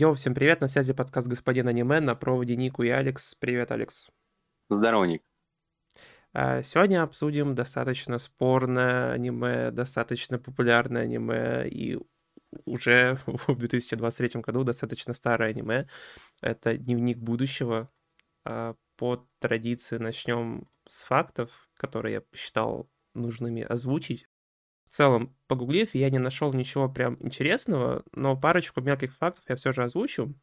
Йоу, всем привет, на связи подкаст «Господин аниме», на проводе Нику и Алекс. Привет, Алекс. Здорово, Ник. А, Сегодня обсудим достаточно спорное аниме, достаточно популярное аниме и уже в 2023 году достаточно старое аниме. Это «Дневник будущего». А, По традиции начнем с фактов, которые я посчитал нужными озвучить. В целом, погуглив, я не нашел ничего прям интересного, но парочку мелких фактов я все же озвучу.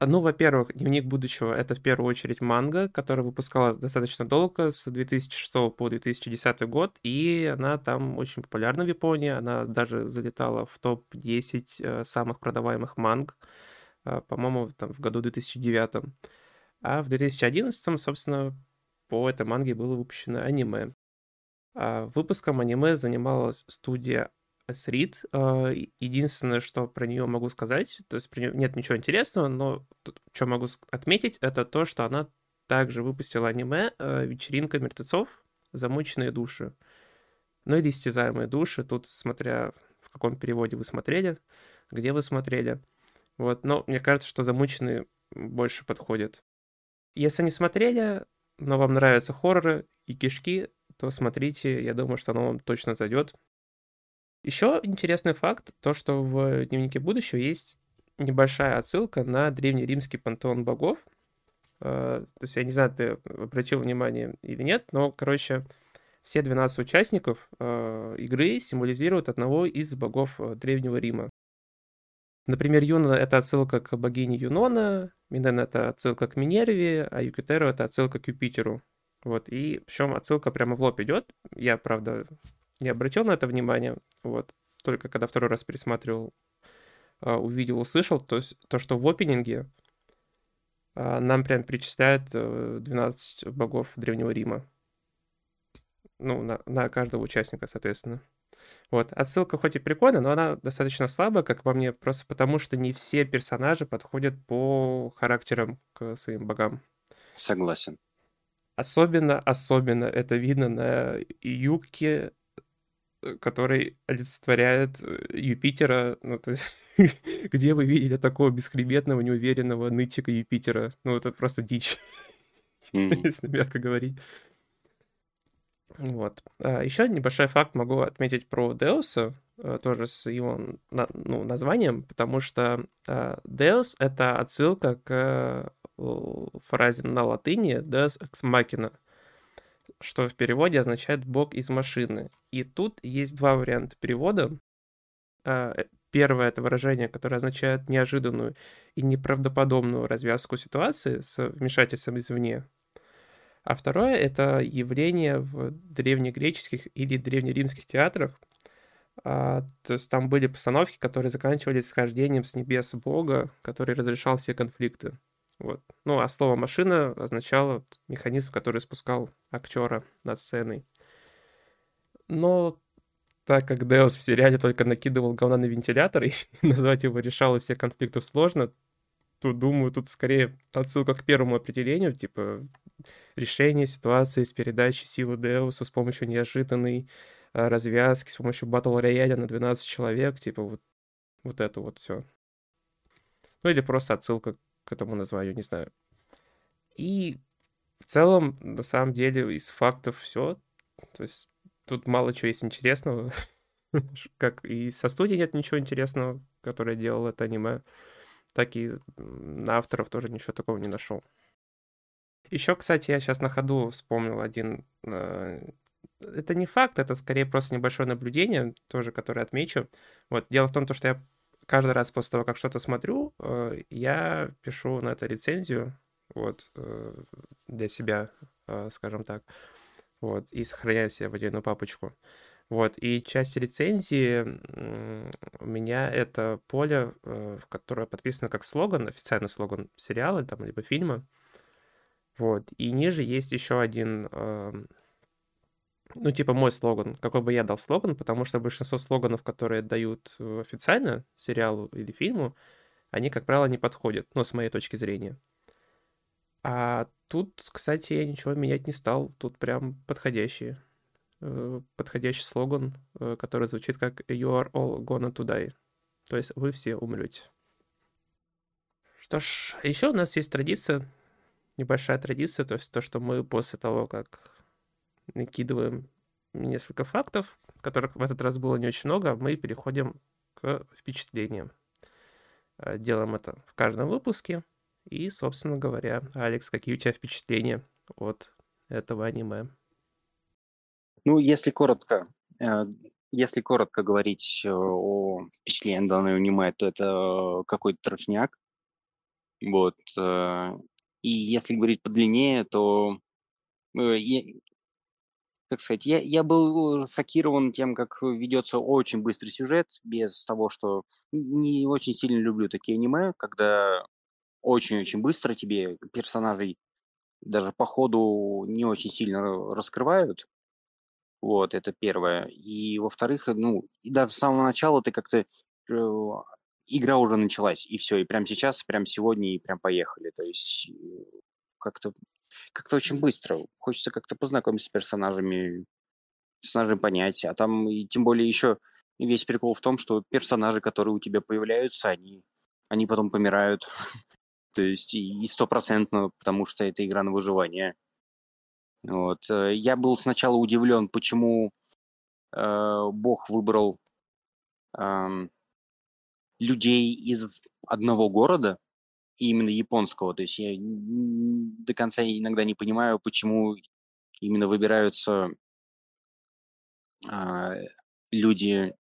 Ну, во-первых, «Дневник будущего» — это в первую очередь манга, которая выпускалась достаточно долго, с 2006 по 2010 год, и она там очень популярна в Японии, она даже залетала в топ-10 э, самых продаваемых манг, э, по-моему, там в году 2009. А в 2011, собственно, по этой манге было выпущено аниме. А, Выпуском аниме занималась студия S-Read. А, Единственное, что про нее могу сказать, то есть про нее нет ничего интересного, но что могу отметить, это то, что она также выпустила аниме а, «Вечеринка мертвецов. Замученные души». Ну или «Истязаемые души», тут смотря в каком переводе вы смотрели, где вы смотрели. Вот, но мне кажется, что «Замученные» больше подходит. Если не смотрели, но вам нравятся хорроры и кишки, то смотрите, я думаю, что оно вам точно зайдет. Еще интересный факт, то, что в Дневнике будущего есть небольшая отсылка на древнеримский пантеон богов. Э, То есть я не знаю, ты обратил внимание или нет, но, короче, все 12 участников э, игры символизируют одного из богов э, Древнего Рима. Например, Юна — это отсылка к богине Юнона, Минен — это отсылка к Минерве, а Юпитеру — это отсылка к Юпитеру. Вот, и причем отсылка прямо в лоб идет. Я, правда, не обратил на это внимание, вот, только когда второй раз пересматривал, а, увидел, услышал, то есть то, что в опенинге а, нам прям перечисляют э, 12 богов Древнего Рима. Ну, на, на каждого участника, соответственно. Вот, отсылка хоть и прикольная, но она достаточно слабая, как по мне, просто потому что не все персонажи подходят по характерам к своим богам. Согласен. Особенно, особенно это видно на Юке, э, который олицетворяет э, Юпитера, ну, то есть, где вы видели такого бесхребетного, неуверенного нытика Юпитера? Ну, это просто дичь, если мягко говорить. Вот. А, Еще небольшой факт могу отметить про Деуса, э, тоже с его ну, названием, потому что а, Deus — это отсылка к э, фразе на латыни Deus ex machina, что в переводе означает «бог из машины». И тут есть два варианта перевода. А, э, Первое — это выражение, которое означает неожиданную и неправдоподобную развязку ситуации с вмешательством извне. А второе — это явление в древнегреческих или древнеримских театрах. А, то есть там были постановки, которые заканчивались схождением с небес Бога, который разрешал все конфликты. Вот. Ну, а слово «машина» означало механизм, который спускал актера над сценой. Но так как Деус в сериале только накидывал говна на вентилятор, и назвать его решало все конфликтов сложно, то, думаю, тут скорее отсылка к первому определению, типа решение ситуации с передачей силы Деусу с помощью неожиданной а, развязки, с помощью батл рояля на 12 человек, типа вот, вот это вот все. Ну или просто отсылка к этому названию, не знаю. И в целом, на самом деле, из фактов все. То есть тут мало чего есть интересного. Как и со студией нет ничего интересного, которая делала это аниме, так и на авторов тоже ничего такого не нашел. Еще, кстати, я сейчас на ходу вспомнил один... э, Это не факт, это скорее просто небольшое наблюдение, тоже, которое отмечу. Вот, дело в том, то, что я каждый раз после того, как что-то смотрю, э, я пишу на это рецензию, вот, э, для себя, скажем так, вот, и сохраняю себе в отдельную папочку. Вот, и часть рецензии м, у меня это поле, э, в которое подписано как слоган, официальный слоган сериала там, либо фильма. Вот, и ниже есть еще один, эм, ну, типа мой слоган, какой бы я дал слоган, потому что большинство слоганов, которые дают э, официально сериалу или фильму, они, как правило, не подходят, ну, с моей точки зрения. А тут, кстати, я ничего менять не стал. Тут прям подходящий, э, подходящий слоган, э, который звучит как «You are all gonna to die». То есть вы все умрете. Что ж, еще у нас есть традиция, небольшая традиция, то есть то, что мы после того, как накидываем несколько фактов, которых в этот раз было не очень много, мы переходим к впечатлениям. Э, делаем это в каждом выпуске. И, собственно говоря, Алекс, какие у тебя впечатления от этого аниме? Ну, если коротко, э, если коротко говорить э, о впечатлении данной аниме, то это какой-то трошняк. Вот. И если говорить подлиннее, то как сказать, я, я был шокирован тем, как ведется очень быстрый сюжет, без того, что не очень сильно люблю такие аниме, когда очень-очень быстро тебе персонажей даже по ходу не очень сильно раскрывают. Вот, это первое. И во-вторых, ну, и даже с самого начала ты как-то э, игра уже началась, и все, и прямо сейчас, прямо сегодня, и прям поехали. То есть э, как-то как-то очень быстро. Хочется как-то познакомиться с персонажами, персонажами понять. А там, и тем более, еще весь прикол в том, что персонажи, которые у тебя появляются, они, они потом помирают. То есть и стопроцентно, потому что это игра на выживание. Вот. Э, я был сначала удивлен, почему э, Бог выбрал э, людей из одного города, именно японского. То есть я до конца иногда не понимаю, почему именно выбираются а, люди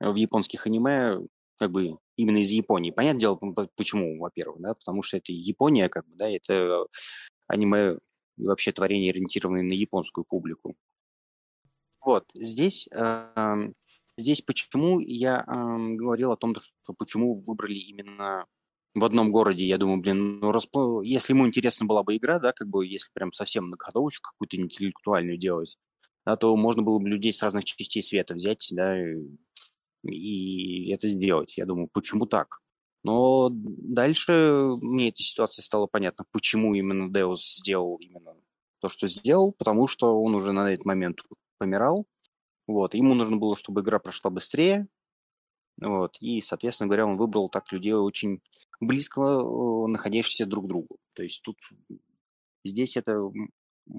в японских аниме как бы именно из Японии. Понятное дело, почему, во-первых, да, потому что это Япония, как бы, да, это аниме вообще творение, ориентированное на японскую публику. Вот, здесь, э, здесь почему я э, говорил о том, что почему выбрали именно в одном городе, я думаю, блин, ну, расп... если ему интересна была бы игра, да, как бы, если прям совсем многоходовочку какую-то интеллектуальную делать, да, то можно было бы людей с разных частей света взять, да, и это сделать. Я думаю, почему так? Но дальше мне эта ситуация стала понятна, почему именно Деус сделал именно то, что сделал, потому что он уже на этот момент помирал, вот, ему нужно было, чтобы игра прошла быстрее, вот, и, соответственно говоря, он выбрал так людей очень близко э, находящихся друг к другу. То есть тут здесь эта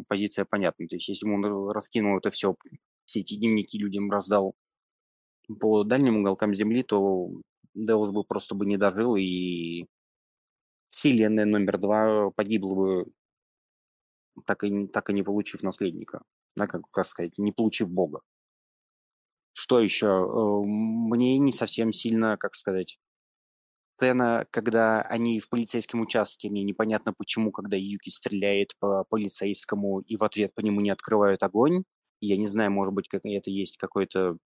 позиция понятна. То есть если он раскинул это все, все эти дневники людям раздал по дальним уголкам Земли, то Деус бы просто бы не дожил, и вселенная номер два погибла бы, так и, так и не получив наследника. Да, как, как сказать, не получив Бога. Что еще? Э, мне не совсем сильно, как сказать, сцена, когда они в полицейском участке, мне непонятно почему, когда Юки стреляет по полицейскому и в ответ по нему не открывают огонь. Я не знаю, может быть, как это есть какой-то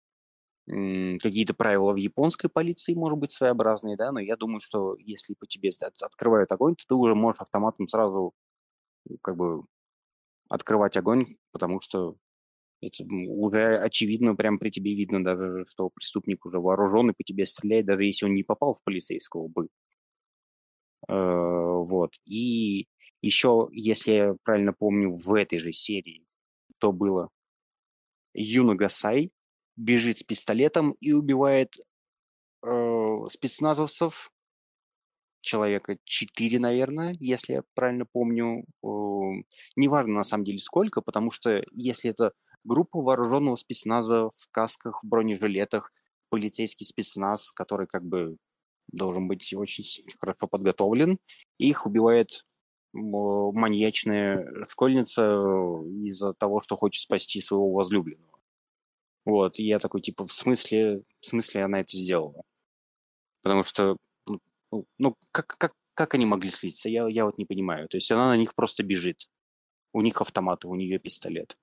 какие-то правила в японской полиции, может быть, своеобразные, да, но я думаю, что если по тебе открывают огонь, то ты уже можешь автоматом сразу как бы открывать огонь, потому что это уже очевидно, прям при тебе видно даже, что преступник уже вооружен и по тебе стреляет, даже если он не попал в полицейского бы. Э, вот. И еще, если я правильно помню, в этой же серии то было Юна Гасай бежит с пистолетом и убивает э, спецназовцев, человека 4, наверное, если я правильно помню. Э, неважно на самом деле сколько, потому что если это группа вооруженного спецназа в касках, в бронежилетах, полицейский спецназ, который как бы должен быть очень хорошо подготовлен. Их убивает маньячная школьница из-за того, что хочет спасти своего возлюбленного. Вот, и я такой, типа, в смысле, в смысле она это сделала? Потому что, ну, ну, ну как, как, как они могли слиться? Я, я вот не понимаю. То есть она на них просто бежит. У них автоматы, у нее пистолет.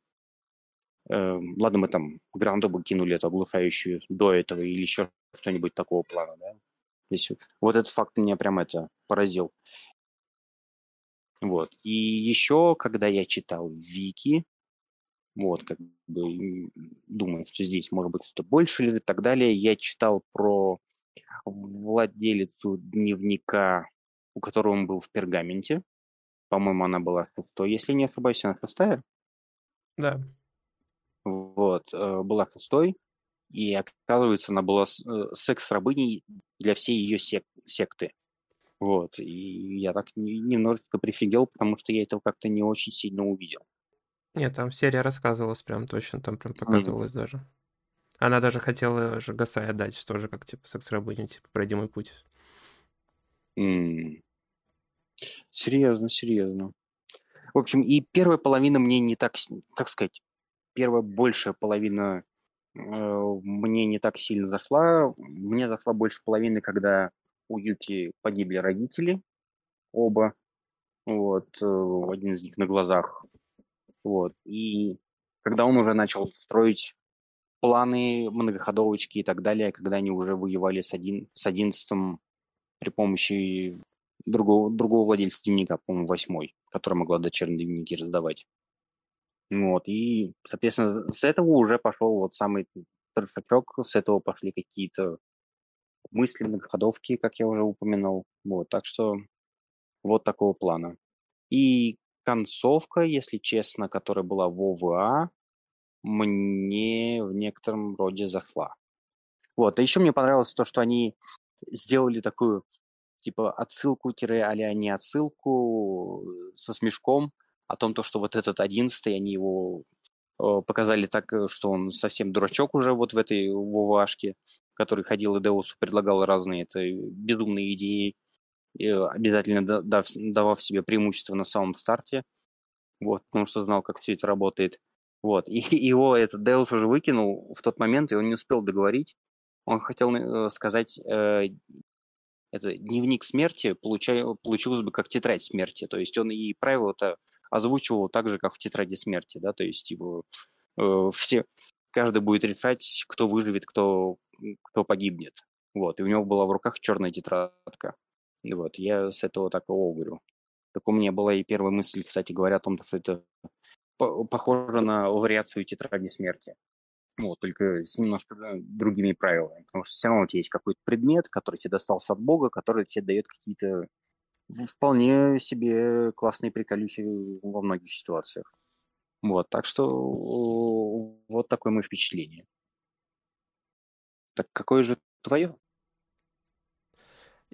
Э, ладно, мы там гранду бы кинули эту оглушающую до этого или еще что-нибудь такого плана, да. Здесь вот этот факт меня прям это поразил. Вот. И еще, когда я читал Вики, вот, как бы думаю, что здесь может быть что-то больше или так далее, я читал про владелицу дневника, у которого он был в пергаменте. по-моему, она была шестой, если не ошибаюсь, она шестая. Да. Вот, э, была шестой, и оказывается, она была э, секс-рабыней для всей ее сек- секты. Вот, и я так немножечко прифигел, потому что я этого как-то не очень сильно увидел. Нет, там серия рассказывалась прям точно, там прям показывалось mm. даже. Она даже хотела же Гасай отдать, тоже как, типа, секс-рабыню, типа, пройди мой путь. Mm. Серьезно, серьезно. В общем, и первая половина мне не так, как сказать, первая большая половина э, мне не так сильно зашла. Мне зашла больше половины, когда у Юки погибли родители, оба, вот, э, один из них на глазах, вот, и когда он уже начал строить планы, многоходовочки и так далее, когда они уже воевали с, один, с одиннадцатым при помощи другого, другого владельца дневника, по-моему, восьмой, которая могла дочерние дневники раздавать. Вот, и, соответственно, с этого уже пошел вот самый трешачок, с этого пошли какие-то мысли, многоходовки, как я уже упомянул. Вот, так что вот такого плана. И концовка, если честно, которая была в ОВА, мне в некотором роде зашла. Вот, а еще мне понравилось то, что они сделали такую, типа, отсылку-а не отсылку э, со смешком о том, то, что вот этот одиннадцатый, они его э, показали так, э, что он совсем дурачок уже вот в этой ВВАшке, который ходил и Деусу предлагал разные это безумные идеи, обязательно дав, давав себе преимущество на самом старте, вот, потому что знал, как все это работает. Вот, и его этот Деус уже выкинул в тот момент, и он не успел договорить. Он хотел э, сказать, э, это дневник смерти получай, получилось бы как тетрадь смерти. То есть он и правила-то озвучивал так же, как в тетради смерти, да, то есть его э, все, каждый будет решать, кто выживет, кто кто погибнет. Вот, и у него была в руках черная тетрадка. И вот я с этого такого говорю. Так у меня была и первая мысль, кстати говоря, о том, что это похоже на вариацию тетради смерти. Вот, только с немножко другими правилами. Потому что все равно у тебя есть какой-то предмет, который тебе достался от Бога, который тебе дает какие-то вполне себе классные приколюхи во многих ситуациях. Вот, так что вот такое мое впечатление. Так какое же твое?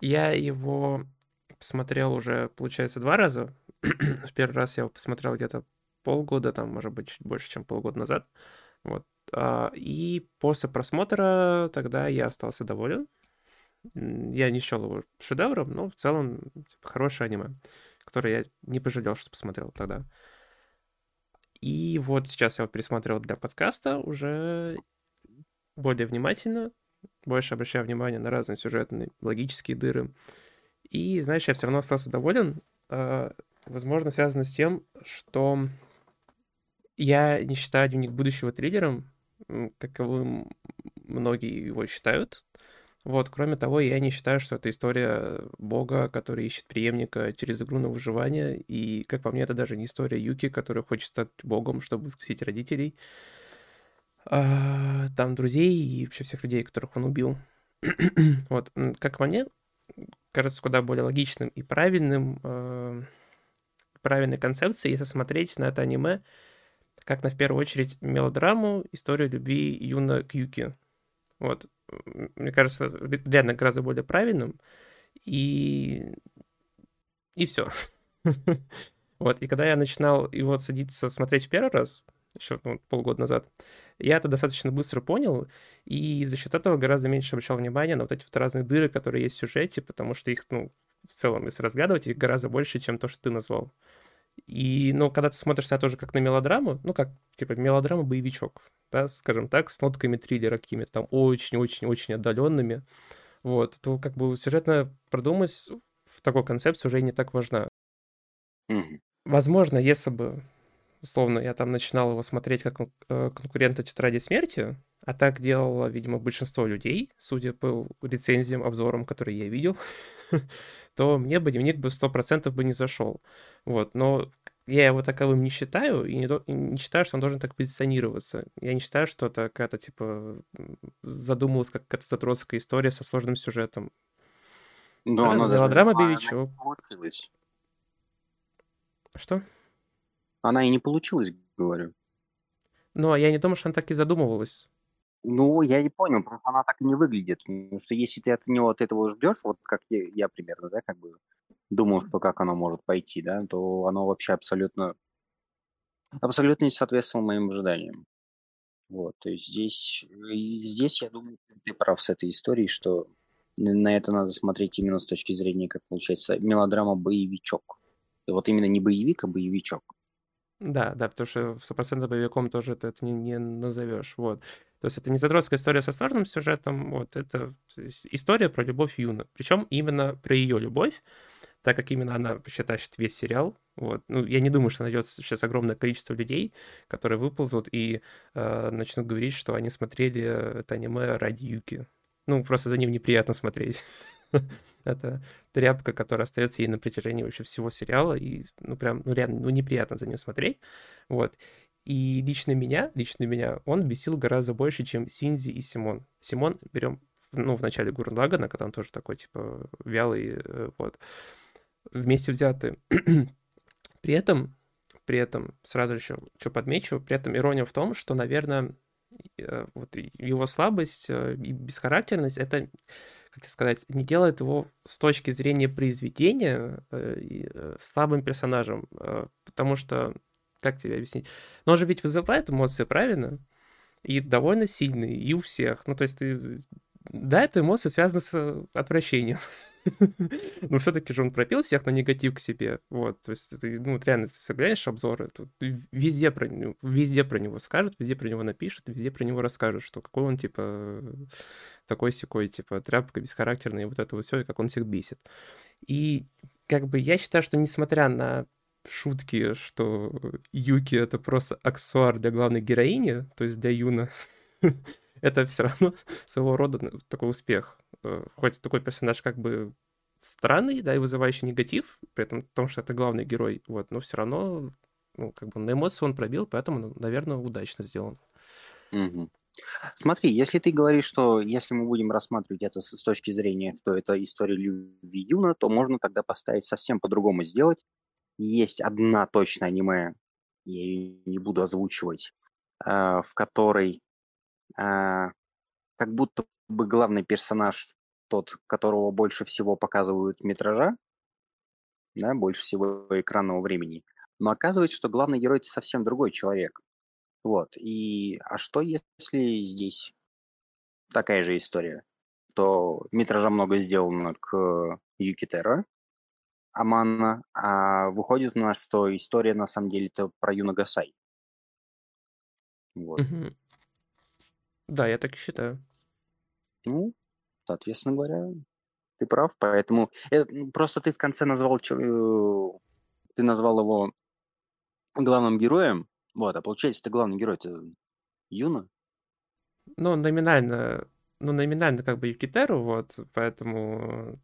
Я его посмотрел уже, получается, два раза. В первый раз я его посмотрел где-то полгода, там, может быть, чуть больше, чем полгода назад. Вот. А, и после просмотра тогда я остался доволен. Я не счел его шедевром, но в целом типа, хорошее аниме, которое я не пожалел, что посмотрел тогда. И вот сейчас я его пересмотрел для подкаста уже более внимательно, больше обращаю внимание на разные сюжетные, логические дыры. И, знаешь, я все равно остался доволен. А, возможно, связано с тем, что я не считаю «Дневник будущего» триллером, каковым многие его считают. Вот, кроме того, я не считаю, что это история бога, который ищет преемника через игру на выживание, и, как по мне, это даже не история Юки, который хочет стать богом, чтобы воскресить родителей. А, там друзей и вообще всех людей, которых он убил. вот, как по мне, кажется куда более логичным и правильным, э, правильной концепцией, если смотреть на это аниме как на, в первую очередь, мелодраму, историю любви Юна к Юки. Вот, мне кажется, реально гораздо более правильным, и... и все. вот, и когда я начинал его садиться смотреть в первый раз, еще ну, полгода назад, я это достаточно быстро понял, и за счет этого гораздо меньше обращал внимания на вот эти вот разные дыры, которые есть в сюжете, потому что их, ну, в целом, если разгадывать, их гораздо больше, чем то, что ты назвал. И, ну, когда ты смотришь на тоже как на мелодраму, ну, как, типа, мелодрама-боевичок, да, скажем так, с нотками триллера какими-то там очень-очень-очень отдаленными, вот, то как бы сюжетно продумать в такой концепции уже не так важна. Mm-hmm. Возможно, если бы условно, я там начинал его смотреть как э, конкурента «Тетради смерти», а так делало, видимо, большинство людей, судя по рецензиям, обзорам, которые я видел, то мне бы дневник бы 100% бы не зашел. Вот, но я его таковым не считаю, и не, до, и не считаю, что он должен так позиционироваться. Я не считаю, что это какая-то, типа, задумалась как какая-то задротская история со сложным сюжетом. Но да, мелодрама «Боевичок». Что? Она и не получилась, говорю. Ну, а я не думаю, что она так и задумывалась. Ну, я не понял, просто она так и не выглядит. Потому что если ты от него от этого ждешь, вот как я, я примерно, да, как бы думал, что как оно может пойти, да, то оно вообще абсолютно абсолютно не соответствовало моим ожиданиям. Вот, то есть здесь, и здесь я думаю, ты прав с этой историей, что на это надо смотреть именно с точки зрения, как получается, мелодрама-боевичок. И вот именно не боевик, а боевичок. Да, да, потому что стопроцентно боевиком тоже ты это не, не назовешь. Вот. То есть это не задротская история со сложным сюжетом, вот, это история про любовь Юна. Причем именно про ее любовь, так как именно она тащит весь сериал. Вот. Ну, я не думаю, что найдется сейчас огромное количество людей, которые выползут и э, начнут говорить, что они смотрели это аниме ради Юки. Ну, просто за ним неприятно смотреть. Это тряпка, которая остается ей на протяжении вообще всего сериала, и, ну, прям, ну, реально, ну, неприятно за ним смотреть, вот. И лично меня, лично меня, он бесил гораздо больше, чем Синзи и Симон. Симон берем, ну, в начале Гурн Лагана, когда он тоже такой, типа, вялый, э, вот, вместе взятые. при этом, при этом, сразу еще что подмечу, при этом ирония в том, что, наверное, э, вот его слабость э, и бесхарактерность — это как сказать, не делает его с точки зрения произведения э, э, слабым персонажем, э, потому что, как тебе объяснить, но он же ведь вызывает эмоции, правильно? И довольно сильные, и у всех. Ну, то есть ты да, эта эмоция связана с отвращением. Но все-таки же он пропил всех на негатив к себе. Вот, то есть, ты, ну, реально, ты глянешь обзоры, тут везде про, везде про него скажут, везде про него напишут, везде про него расскажут, что какой он, типа, такой секой, типа, тряпка бесхарактерная, и вот это вот все, и как он всех бесит. И, как бы, я считаю, что несмотря на шутки, что Юки — это просто аксессуар для главной героини, то есть для Юна, это все равно своего рода ну, такой успех. Э, хоть такой персонаж как бы странный, да, и вызывающий негатив, при этом том, что это главный герой, вот, но все равно, ну, как бы на эмоции он пробил, поэтому, ну, наверное, удачно сделан. Смотри, если ты говоришь, что если мы будем рассматривать это с, с точки зрения, что это история любви Юна, то можно тогда поставить совсем по-другому сделать. Есть одна точная аниме, я ее не буду озвучивать, э, в которой а, как будто бы главный персонаж тот, которого больше всего показывают метража, да, больше всего экранного времени. Но оказывается, что главный герой это совсем другой человек. Вот. И а что если здесь такая же история? То метража много сделано к Юкитера, Амана, а выходит у нас, что история на самом деле это про Юнагасай. Вот. Угу. Да, я так и считаю. Ну, соответственно говоря, ты прав, поэтому... Это, просто ты в конце назвал... Э, ты назвал его главным героем, вот, а получается, ты главный герой, это Юна? Ну, номинально, ну, номинально как бы Юкитеру, вот, поэтому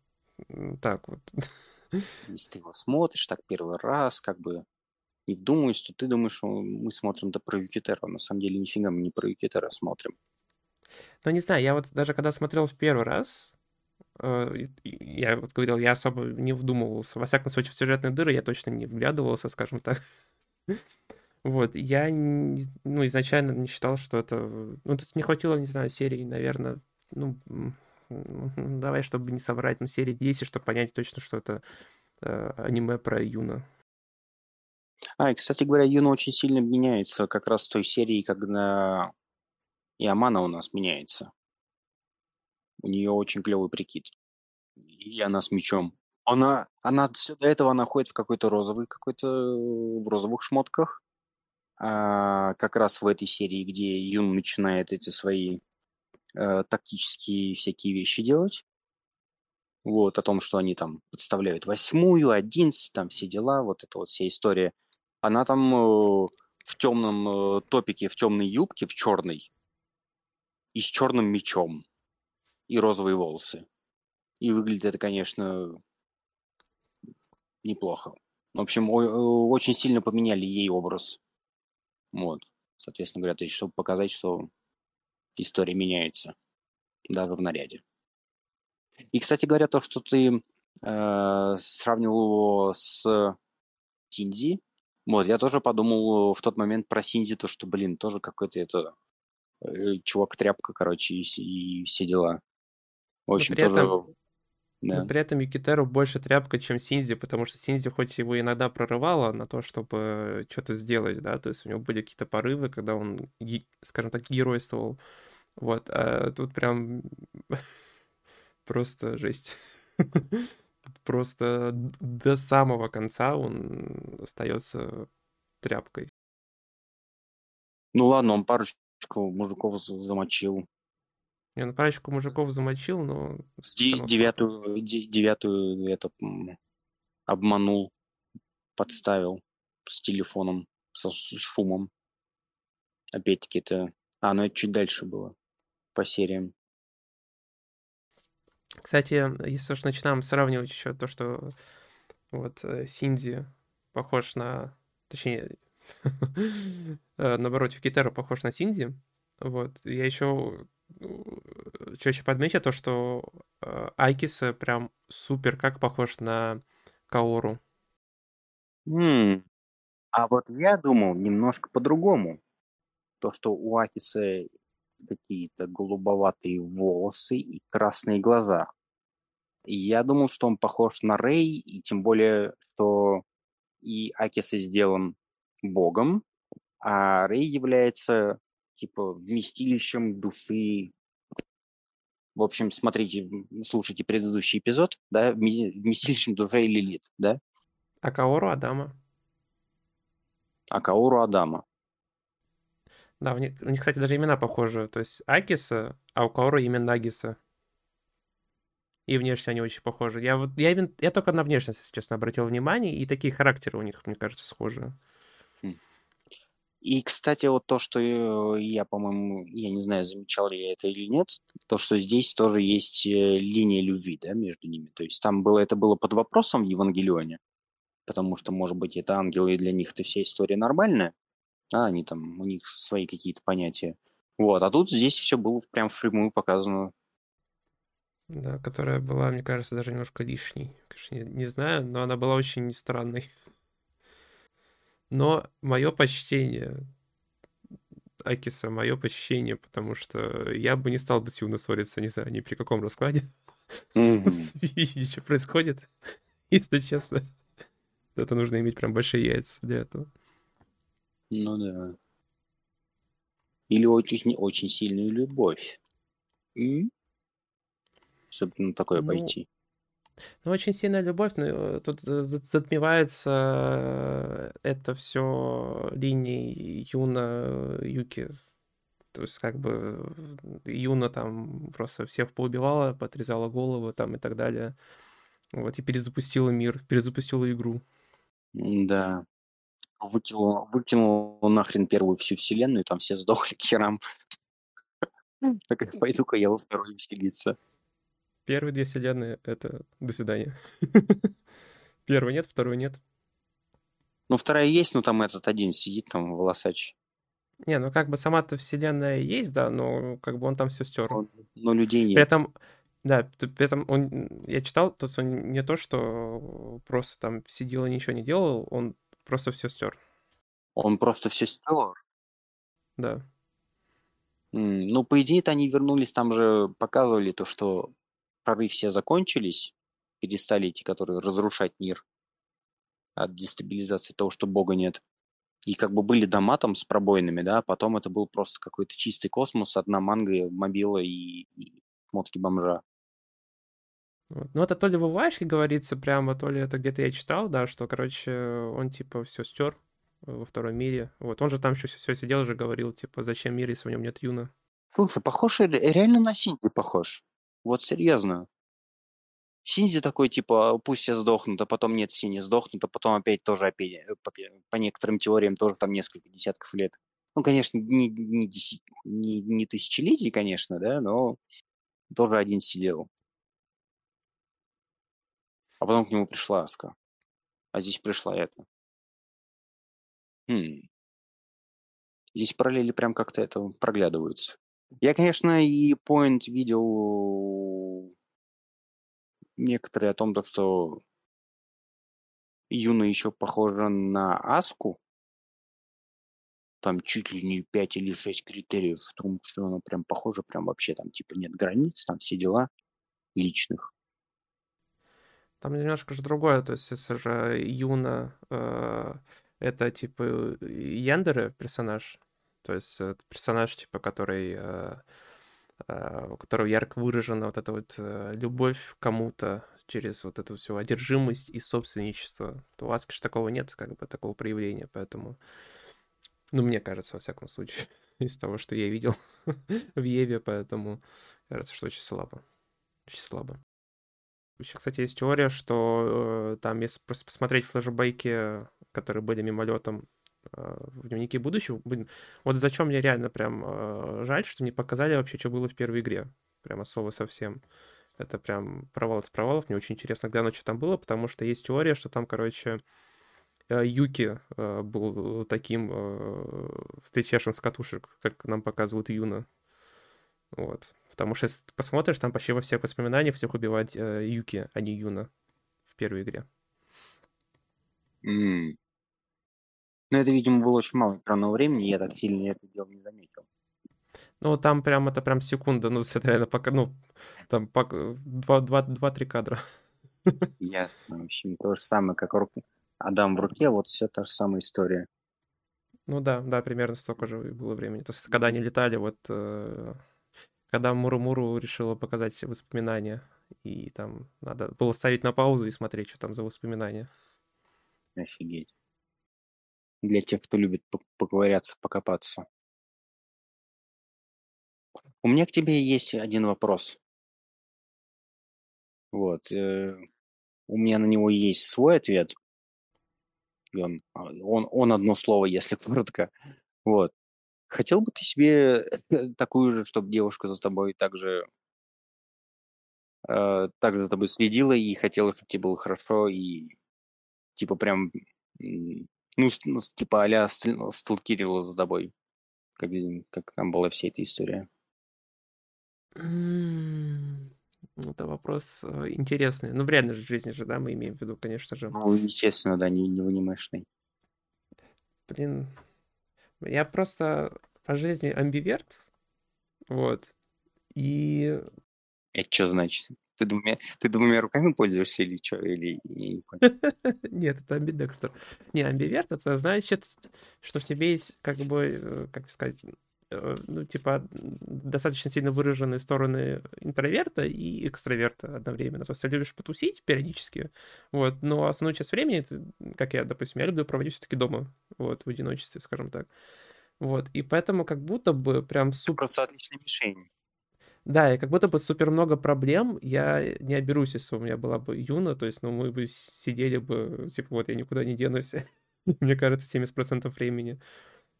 так вот. Если ты его смотришь так первый раз, как бы не вдумываясь, то ты думаешь, что мы смотрим да про Юкитера. На самом деле нифига мы не про Юкитера смотрим. Ну, не знаю, я вот даже когда смотрел в первый раз, э, я вот говорил, я особо не вдумывался. Во всяком случае, в сюжетные дыры я точно не вглядывался, скажем так. Вот, я, ну, изначально не считал, что это... Ну, тут не хватило, не знаю, серии, наверное, ну, давай, чтобы не соврать, ну, серии 10, чтобы понять точно, что это э, аниме про Юна. А, и, кстати говоря, Юна очень сильно меняется как раз в той серии, когда и Амана у нас меняется. У нее очень клевый прикид. И она с мечом. Она, она все до этого она в какой-то розовый, какой-то в розовых шмотках. А, как раз в этой серии, где Юн начинает эти свои э, тактические всякие вещи делать. Вот, о том, что они там подставляют восьмую, одиннадцать, там все дела, вот эта вот вся история. Она там э, в темном э, топике, в темной юбке, в черной, и с черным мечом, и розовые волосы. И выглядит это, конечно, неплохо. В общем, очень сильно поменяли ей образ. Вот. Соответственно говоря, то есть, чтобы показать, что история меняется даже в наряде. И, кстати говоря, то, что ты э, сравнил его с Синди, Вот, я тоже подумал в тот момент про Синди, то, что, блин, тоже какой-то это э, чувак-тряпка, короче, и, все- и все дела. В Но общем, при этом, тоже, но да. при этом Юкитеру больше тряпка, чем Синзи, потому что Синзи хоть его иногда прорывало на то, чтобы что-то сделать, да, то есть у него были какие-то порывы, когда он, скажем так, геройствовал. Вот, а тут прям просто жесть. Просто до самого конца он остается тряпкой. Ну ладно, он парочку мужиков за- замочил. Я на парочку мужиков замочил, но С де- девятую, де- девятую это обманул, подставил с телефоном, со, с шумом. Опять-таки это... А, ну это чуть дальше было по сериям. Кстати, если уж начинаем сравнивать еще то, что вот э, Синди похож на... Точнее, наоборот, Юкитеро похож на Синди, вот, я еще что еще подмечу, то, что э, Айкиса прям супер как похож на Каору. М, А вот я думал немножко по-другому. То, что у Акиса какие-то голубоватые волосы и красные глаза. Я думал, что он похож на Рэй, и тем более, что и Акиса сделан богом, а Рэй является типа вместилищем души. В общем, смотрите, слушайте предыдущий эпизод, да, вме- вместилищем души Лилит, да, А Каору Адама. а Каору Адама. Да, у них, у них, кстати, даже имена похожи. То есть Акиса, а у Каору имя Нагиса. И внешне они очень похожи. Я вот я, я только на внешность, если честно, обратил внимание, и такие характеры у них, мне кажется, схожие. И, кстати, вот то, что э, я, по-моему, я не знаю, замечал ли я это или нет, то, что здесь тоже есть э, линия любви, да, между ними. То есть там было, это было под вопросом в Евангелионе, потому что, может быть, это ангелы, и для них эта вся история нормальная, а они там, у них свои какие-то понятия. Вот, а тут здесь все было прям впрямую показано. Да, которая была, мне кажется, даже немножко лишней. Конечно, не, не знаю, но она была очень странной. Но мое почтение Акиса, мое почтение, потому что я бы не стал бы с Юной ссориться, не знаю, ни при каком раскладе. Что происходит, если честно. Это нужно иметь прям большие яйца для этого. Ну да. Или очень, очень сильную любовь. Чтобы на такое Ну, пойти. Ну, очень сильная любовь, но тут за- за- затмевается это все линией Юна Юки. То есть, как бы Юна там просто всех поубивала, подрезала голову там и так далее. Вот, и перезапустила мир, перезапустила игру. Да. Выкинула, выкинула нахрен первую всю вселенную, там все сдохли к херам. Так пойду-ка я во вторую веселиться. Первые две вселенные — это до свидания. Первый нет, второй нет. Ну, вторая есть, но там этот один сидит, там волосач. Не, ну как бы сама-то вселенная есть, да, но как бы он там все стер. Но, но людей При нет. этом, да, при этом он, я читал, то есть он не то, что просто там сидел и ничего не делал, он просто все стер, Он просто все стер. да. Ну, по идее-то они вернулись, там же показывали то, что прорыв все закончились, перестали эти, которые разрушать мир от дестабилизации того, что бога нет. И как бы были дома там с пробоинами, да, а потом это был просто какой-то чистый космос, одна манга, мобила и, и мотки бомжа. Вот. Ну, это то ли в Увашке говорится прямо, то ли это где-то я читал, да, что, короче, он типа все стер во втором мире. Вот, он же там еще все сидел же говорил, типа, зачем мир, если в нем нет Юна. Слушай, похож, ре- реально на Синди похож. Вот серьезно. Синди такой, типа, пусть все сдохнут, а потом нет, все не сдохнут, а потом опять тоже опять, э, по, пе- по некоторым теориям тоже там несколько десятков лет. Ну, конечно, не, не, деси- не, не тысячелетий, конечно, да, но тоже один сидел. А потом к нему пришла Аска. А здесь пришла это. Хм. Здесь параллели прям как-то это проглядываются. Я, конечно, и point видел некоторые о том, то, что Юна еще похожа на Аску. Там чуть ли не 5 или 6 критериев в том, что она прям похожа, прям вообще там типа нет границ, там все дела личных. Там немножко же другое, то есть если же Юна э, это типа Яндеры персонаж, то есть это персонаж типа, который э, э, у которого ярко выражена вот эта вот э, любовь кому-то через вот эту всю одержимость и собственничество, то у Аски же такого нет, как бы такого проявления, поэтому, ну, мне кажется, во всяком случае, из того, что я видел в Еве, поэтому кажется, что очень слабо. Очень слабо. Еще, кстати, есть теория, что э, там, если просто посмотреть флешбеки, которые были мимолетом э, в дневнике будущего, блин, вот зачем мне реально прям э, жаль, что не показали вообще, что было в первой игре. Прямо слово совсем. Это прям провал из провалов. Мне очень интересно глянуть, что там было, потому что есть теория, что там, короче, э, Юки э, был таким э, встречавшим с катушек, как нам показывают Юна. Вот. Потому что если ты посмотришь, там почти во всех воспоминаниях всех убивать Юки, а не Юна в первой игре. Mm. Ну, это, видимо, было очень мало экранного времени, я так сильно это дело не заметил. Ну, там прям, это прям секунда, ну, это реально пока, ну, там два-три кадра. Ясно, в общем, то же самое, как Адам в руке, вот все та же самая история. Ну да, да, примерно столько же было времени. То есть, когда они летали, вот э, когда Муру-Муру решила показать воспоминания, и там надо было ставить на паузу и смотреть, что там за воспоминания. Офигеть. Для тех, кто любит поковыряться, покопаться. У меня к тебе есть один вопрос. Вот. Э, у меня на него есть свой ответ. Он, а, он, он одно слово, если коротко. Вот. Хотел бы ты себе такую же, чтобы девушка за тобой также э, также за тобой следила и хотела, чтобы тебе было хорошо и типа прям ну, ну типа а-ля сталкерила за тобой, как, как там была вся эта история. Это вопрос э, интересный. Ну, в реальной жизни же, да, мы имеем в виду, конечно же. Ну, естественно, да, не, не в анимешной. Блин, я просто по жизни амбиверт, вот, и... Это что значит? Ты двумя, ты двумя руками пользуешься или что? Или... Нет, это амбидекстер. Не, амбиверт, это значит, что в тебе есть, как бы, э, как сказать, э, ну, типа, достаточно сильно выраженные стороны интроверта и экстраверта одновременно. То есть ты любишь потусить периодически, вот, но основную часть времени, как я, допустим, я люблю проводить все-таки дома, вот, в одиночестве, скажем так. Вот, и поэтому как будто бы прям супер... Просто отличная мишень. Да, и как будто бы супер много проблем я не оберусь, если у меня была бы Юна, то есть, ну, мы бы сидели бы, типа, вот, я никуда не денусь, мне кажется, 70% времени.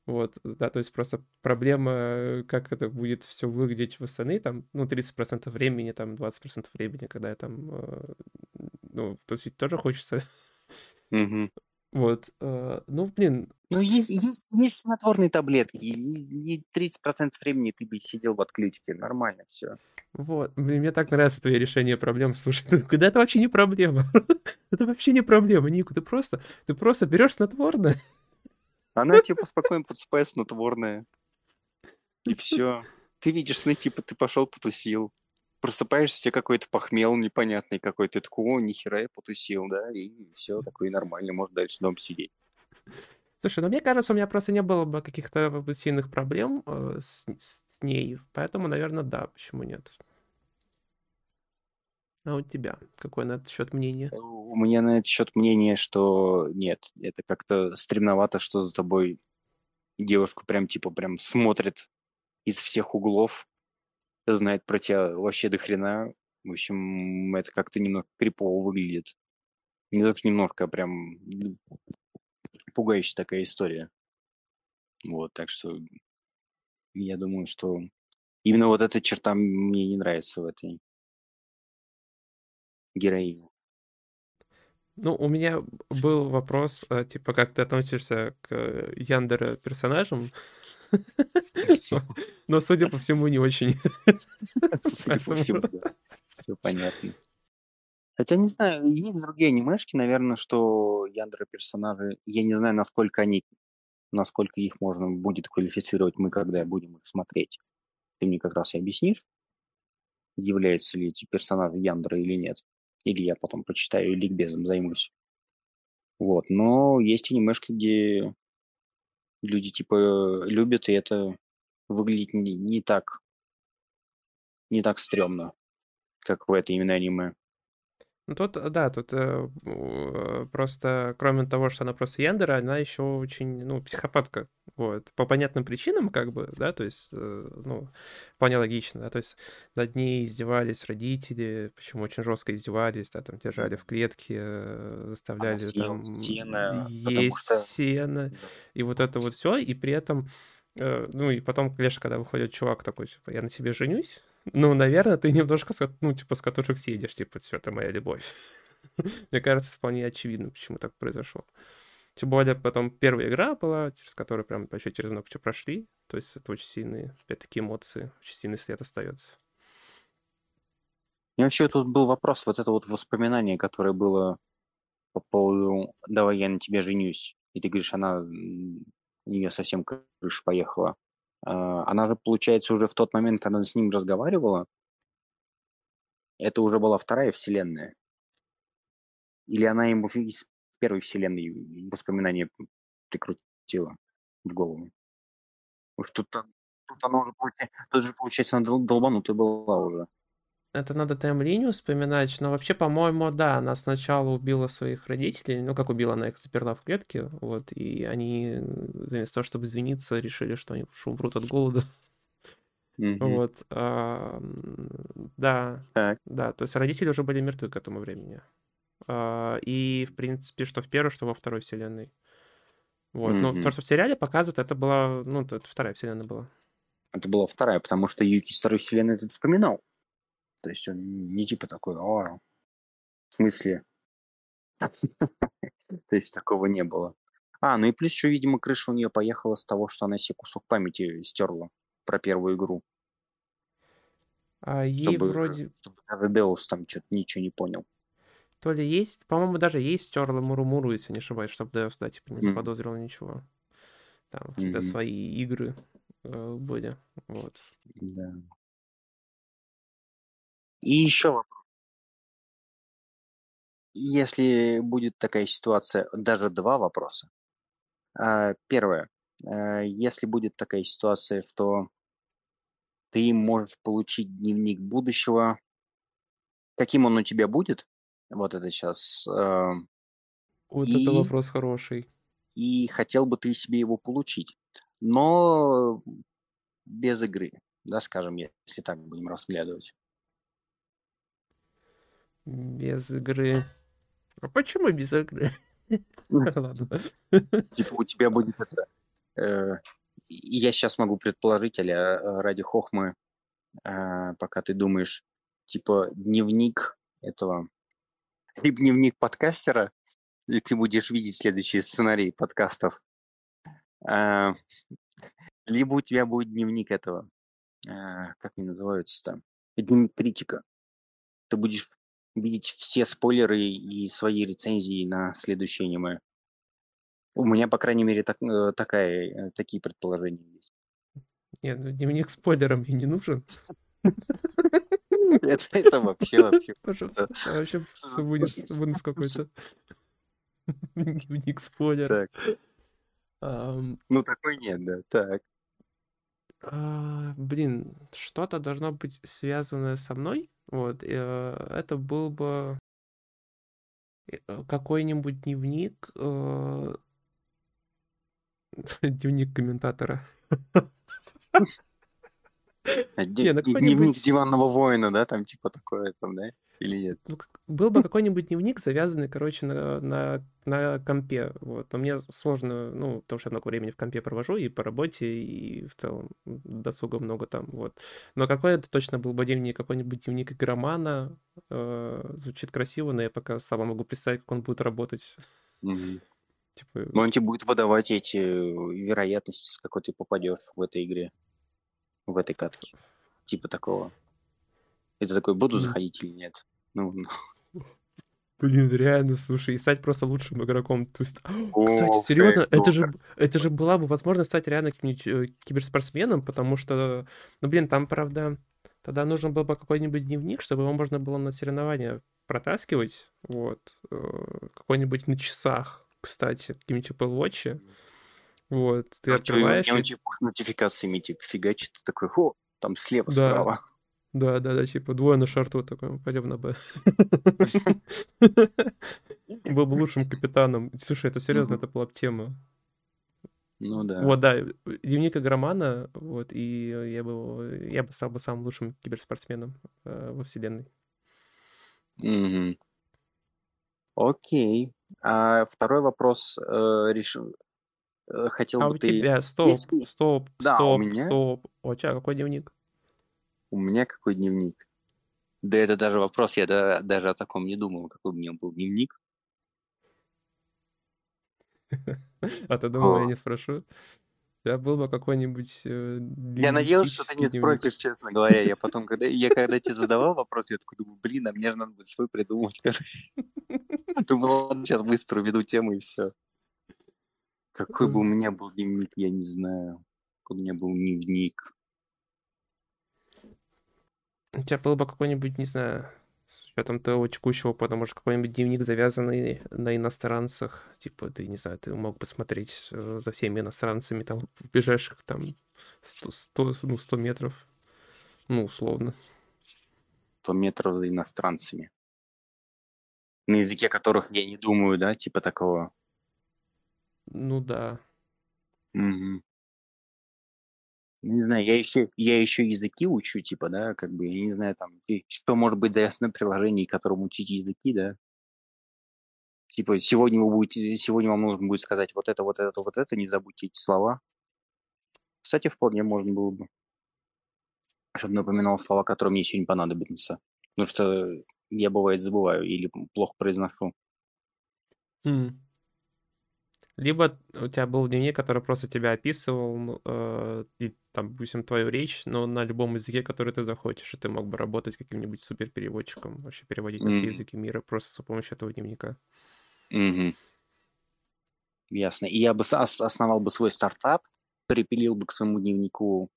Вот, да, то есть просто проблема, как это будет все выглядеть в СНИ, там, ну, 30% времени, там, 20% времени, когда я там, э, ну, то есть тоже хочется. Вот, э, ну, блин, Ну, есть, есть, есть снотворные таблетки, и, и 30% времени ты бы сидел в отключке, нормально все. вот, блин, мне так нравится твое решение проблем, слушай, да это вообще не проблема, это вообще не проблема, Нику, ты просто, ты просто берешь снотворное, Она типа спокойно подспает снотворное, и все. Ты видишь сны, типа ты пошел потусил, просыпаешься, тебе какой-то похмел непонятный какой-то, такой, о, нихера я потусил, да, и все, такой нормально, может дальше дома сидеть. Слушай, ну мне кажется, у меня просто не было бы каких-то сильных проблем э, с, с ней, поэтому, наверное, да, почему нет. А у тебя какое на этот счет мнение? У меня на этот счет мнение, что нет, это как-то стремновато, что за тобой девушку прям типа прям смотрит из всех углов, знает про тебя вообще до хрена. В общем, это как-то немного крипово выглядит. Не то, что немножко, а прям пугающая такая история. Вот, так что я думаю, что именно вот эта черта мне не нравится в этой героине. Ну, у меня был вопрос, э, типа, как ты относишься к э, Яндера персонажам? Но, судя по всему, не очень. Судя по всему, да. Все понятно. Хотя, не знаю, есть другие анимешки, наверное, что Яндра персонажи, я не знаю, насколько они, насколько их можно будет квалифицировать мы, когда будем их смотреть. Ты мне как раз и объяснишь, являются ли эти персонажи Яндра или нет. Или я потом почитаю и ликбезом займусь. Вот, но есть анимешки, где люди типа любят, и это выглядит не, не так не так стрёмно, как в этой именно аниме. Ну, тут, э, да, тут э, э, просто, кроме того, что она просто Яндера, она еще очень, ну, психопатка, вот, по понятным причинам, как бы, да, то есть, э, ну, вполне логично, да, то есть над ней издевались родители, почему очень жестко издевались, да, там, держали в клетке, э, заставляли там сено, есть что... сено, и вот это вот. все, и при этом, э, ну, и потом, конечно, когда выходит чувак такой, типа, я на тебе женюсь, ну, наверное, ты немножко, ну, типа, с катушек съедешь, типа, все, это моя любовь. Мне кажется, вполне очевидно, почему так произошло. Тем более, потом первая игра была, через которую прям вообще через много чего прошли. То есть это очень сильные, опять-таки, эмоции, очень сильный след остается. И вообще тут был вопрос, вот это вот воспоминание, которое было по поводу «давай я на тебе женюсь», и ты говоришь, она, у нее совсем крыша поехала. А, она же, получается, уже в тот момент, когда она с ним разговаривала, это уже была вторая вселенная. Или она ему из первой вселенной воспоминания прикрутила в голову. Уж тут, тут она уже, тут же, получается, она долбанутая была уже. Это надо тайм-линию вспоминать, но вообще, по-моему, да, она сначала убила своих родителей, ну, как убила, она их заперла в клетке, вот, и они, вместо того, чтобы извиниться, решили, что они умрут от голода. Вот, а, да, Так. да, то есть родители уже были мертвы к этому времени. А, и, в принципе, что в первой, что во второй вселенной. Вот, но то, что в сериале показывают, это была, ну, это вторая вселенная была. Это была вторая, потому что Юки из второй вселенной этот вспоминал. То есть он не типа такой, о, в смысле? То есть такого не было. А, ну и плюс еще, видимо, крыша у нее поехала с того, что она себе кусок памяти стерла про первую игру. А ей Чтобы, вроде... чтобы Деус там что-то ничего не понял. То ли есть, по-моему, даже есть стерла Мурумуру, если не ошибаюсь, чтобы Деус, да, типа не заподозрил ничего. Там какие-то Мгм. свои игры э, были, вот. Да. И еще вопрос. Если будет такая ситуация, даже два вопроса. А, Первое. А, Если будет такая ситуация, что ты можешь получить дневник будущего, каким он у тебя будет? Вот это сейчас. Вот это И, вопрос хороший. и хотел бы ты себе его получить, но без игры, да, скажем, если так будем разглядывать. Без игры. А почему без игры? Ладно. Типа у тебя будет это... э, я сейчас могу предположить, а ради хохмы, э, пока ты думаешь, типа дневник этого... Либо дневник подкастера, и ты будешь видеть следующие сценарии подкастов. Либо у тебя будет дневник этого... э, как они называются-то? Дневник критика. Ты будешь видеть все спойлеры и свои рецензии на следующее аниме. У меня, по крайней мере, так, э, такая, э, такие предположения есть. Нет, ну дневник спойлером мне не нужен. Это, это вообще, вообще. Пожалуйста, это вообще вынес, вынес какой-то дневник спойлер. Так, Ам, ну такой нет, да. Так. А, блин, что-то должно быть связанное со мной. Вот, э, это был бы э, какой-нибудь дневник, э, дневник комментатора. А ну Дневник диванного воина, да, там типа такое там, да? Или нет? Ну, был бы какой-нибудь дневник, завязанный, короче, на, на, на компе. Вот. Но мне сложно, ну, потому что я много времени в компе провожу и по работе, и в целом досуга много там. Вот. Но какой-то точно был бы дневник, какой-нибудь дневник игромана. э, звучит красиво, но я пока слабо могу представить, как он будет работать. Мгм. Типа, Но он тебе будет выдавать эти вероятности, с какой ты попадешь в этой игре, в этой катке. Типа такого. И ты такой, буду заходить или нет? Ну, Блин, реально, слушай, и стать просто лучшим игроком. То есть, кстати, О, серьезно, как это же, круто. это же была бы возможность стать реально каким-нибудь э, киберспортсменом, потому что, ну, блин, там, правда, тогда нужен был бы какой-нибудь дневник, чтобы его можно было на соревнования протаскивать, вот, э, какой-нибудь на часах, кстати, каким-нибудь Apple Watch, вот, ты у открываешь, у и тебя пуш-нотификациями типа фигачит, ты такой, о, там слева, да, справа. Да, да, да, типа двое на шарту такой, пойдем на Б. Был бы лучшим капитаном. Слушай, это серьезно, это была бы тема. Ну да. Вот, да, дневник игромана, вот, и я бы, я бы стал бы самым лучшим киберспортсменом э, во вселенной. Мгм. Окей. А второй вопрос э, решил. э, Хотел А бы у ты... тебя, стоп, Если... стоп, Да, у стоп, меня... стоп. У тебя какой дневник? У меня какой дневник? Да это даже вопрос, я да- даже о таком не думал, какой у меня был дневник. А ты думал, я не спрошу? У тебя был бы какой-нибудь э, Я надеялся, что ты не дневник? спросишь, честно говоря. Я потом, когда я когда тебе задавал вопрос, я такой думаю, блин, а мне же надо будет свой придумать, короче. Думал, ладно, сейчас быстро уведу тему и все. Какой бы у меня был дневник, я не знаю. Какой у меня был дневник. У тебя был бы какой-нибудь, не знаю, с учетом твоего текущего опыта, может, какой-нибудь дневник, завязанный на иностранцах. Типа, ты, не знаю, ты мог посмотреть э, за всеми иностранцами там в ближайших там 100, 100, ну, 100 метров, ну, условно. 100 метров за иностранцами. На языке которых я не думаю, да, типа такого. Ну да. Мгм. Ну, Не знаю, я еще, я еще языки учу, типа, да, как бы, я не знаю, там, что может быть завязано в приложении, которым учить языки, да. Типа, сегодня вы будете, сегодня вам нужно будет сказать вот это, вот это, вот это, не забудьте эти слова. Кстати, вполне можно было бы, чтобы напоминал слова, которые мне сегодня понадобятся. Потому что я, бывает, забываю или плохо произношу. М. Либо у тебя был дневник, который просто тебя описывал, ну, э, и там, допустим, твою речь, но на любом языке, который ты захочешь, и ты мог бы работать каким-нибудь суперпереводчиком, вообще переводить на все Мгм. языки мира просто с помощью этого дневника. Мгм. Ясно. И я бы основал бы свой стартап, припилил бы к своему дневнику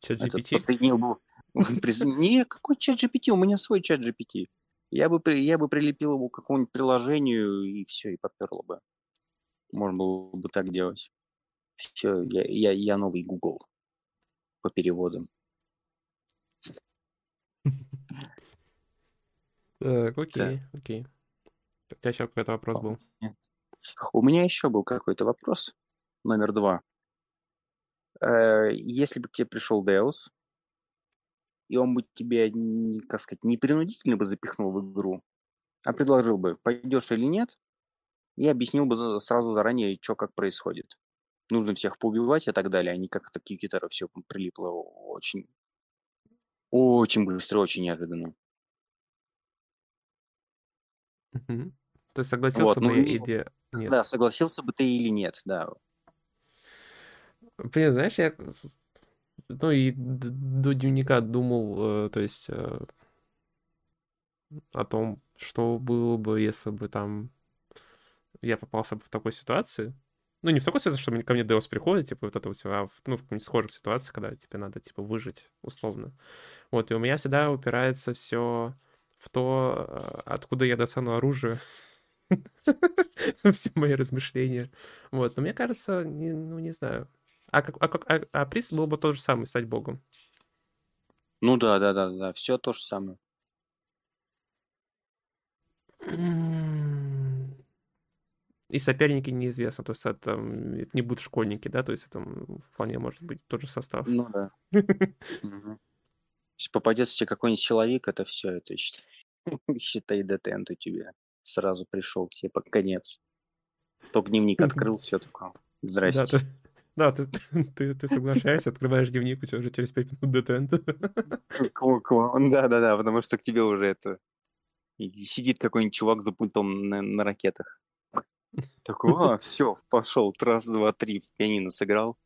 Чат GPT? подсоединил бы... Не, какой чат GPT? У меня свой чат GPT. Я бы, я бы прилепил его к какому-нибудь приложению, и все, и поперло бы. Можно было бы так делать. Все, я, я, я новый Google по переводам. Так, окей, окей. У тебя еще какой-то вопрос был? Нет. У меня еще был какой-то вопрос, номер два. Э, Если бы к тебе пришел Деус, и он бы тебе, как сказать, не принудительно бы запихнул в игру, а предложил бы, пойдешь или нет, и объяснил бы сразу заранее, что как происходит. Нужно всех поубивать и так далее, а не как это Кьюкитера все прилипло очень, очень быстро, очень неожиданно. Мгм. Ты согласился Вот, ну бы не- или нет? да, согласился бы ты или нет, да. Блин, знаешь, я, ну и до дневника думал, э, то есть э, о том, что было бы, если бы там я попался бы в такой ситуации. Ну, не в такой ситуации, что мне- ко мне Деус приходит, типа, вот это вот все, а в, ну, в какой-нибудь схожей ситуации, когда тебе надо, типа, выжить, условно. Вот, и у меня всегда упирается все в то, э, откуда я достану оружие, все мои размышления. Вот, но мне кажется, не- ну, не знаю. А, как, а, как, а, а приз был бы тот же самый, стать богом. Ну да, да, да, да, все то же самое. И соперники неизвестно, то есть это, это не будут школьники, да, то есть это вполне может быть тот же состав. Ну да. Если попадется тебе какой-нибудь силовик, это все, это считай, детент у тебя. Сразу пришел к тебе под конец. Только дневник открыл, все такое. Здрасте. да, ты, ты, ты соглашаешься, открываешь дневник, у тебя уже через 5 минут детент. Да, да, да, потому что к тебе уже это сидит какой-нибудь чувак за пультом на, на ракетах. Такой, а, все, пошел, раз, два, три, в пианино сыграл.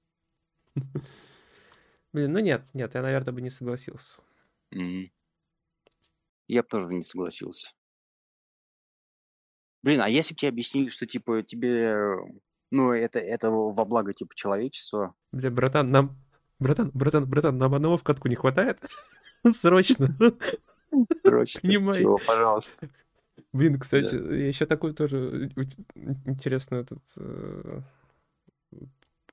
Блин, ну нет, нет, я, наверное, бы не согласился. Я бы тоже не согласился. Блин, а если бы тебе объяснили, что, типа, тебе, ну, это, это во благо, типа, человечества? Бля, братан, нам... Братан, братан, братан, нам одного в катку не хватает? Срочно. Срочно. Пожалуйста. Блин, кстати, я еще такой тоже интересный этот э,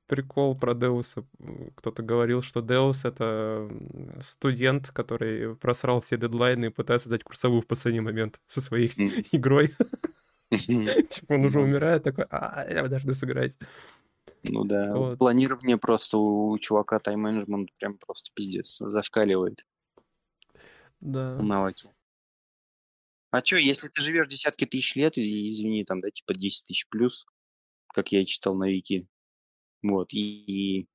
прикол про Деуса. Кто-то говорил, что Деус — это студент, который просрал все дедлайны и пытается дать курсовую в последний момент со своей игрой. Типа он уже умирает, такой, а, я должен сыграть. Ну да, планирование просто у чувака тайм-менеджмент прям просто пиздец, зашкаливает. Да. Навыки. А чё, если ты живешь десятки тысяч лет, и, извини, там, да, типа 10 тысяч плюс, как я читал на Вики, вот, и, и,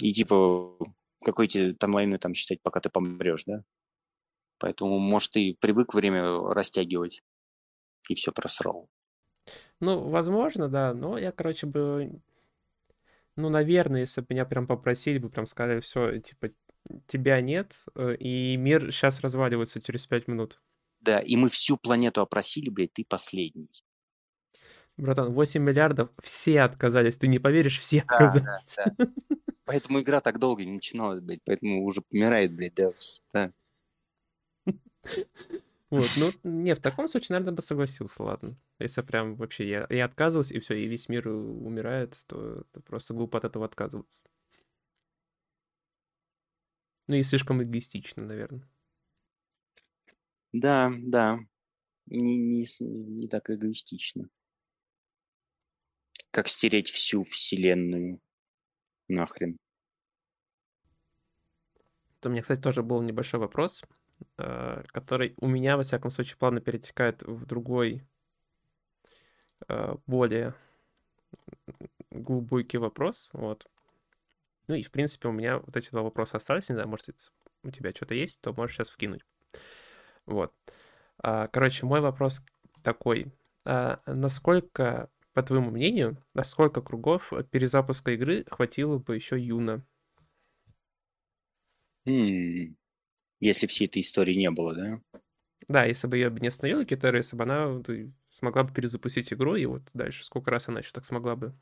и типа, какой тебе таймлайны там считать, пока ты помрешь, да? Поэтому, может, ты привык время растягивать и все просрал. Ну, возможно, да, но я, короче, бы... Ну, наверное, если бы меня прям попросили бы, прям сказали, все, типа, тебя нет, э, и мир сейчас разваливается через пять минут. Да, и мы всю планету опросили, блядь, ты последний. Братан, 8 миллиардов, все отказались. Ты не поверишь, все да, отказались. Да, да. Поэтому игра так долго не начиналась, блядь. Поэтому уже помирает, блядь, Девс. Да. Вот, ну, не, в таком случае, наверное, бы согласился, ладно. Если прям вообще я, я отказываюсь, и все, и весь мир умирает, то это просто глупо от этого отказываться. Ну и слишком эгоистично, наверное. Да, да. Не, не, не так эгоистично. Как стереть всю вселенную нахрен. Это у меня, кстати, тоже был небольшой вопрос, э, который у меня, во всяком случае, плавно перетекает в другой, э, более глубокий вопрос. Вот. Ну и, в принципе, у меня вот эти два вопроса остались. Не знаю, может, у тебя что-то есть, то можешь сейчас вкинуть. Вот. А, короче, мой вопрос такой. А, насколько, по твоему мнению, на сколько кругов перезапуска игры хватило бы еще Юна? Если всей этой истории не было, да? Да, если бы ее не остановила Китара, если бы она смогла бы перезапустить игру, и вот дальше сколько раз она еще так смогла бы?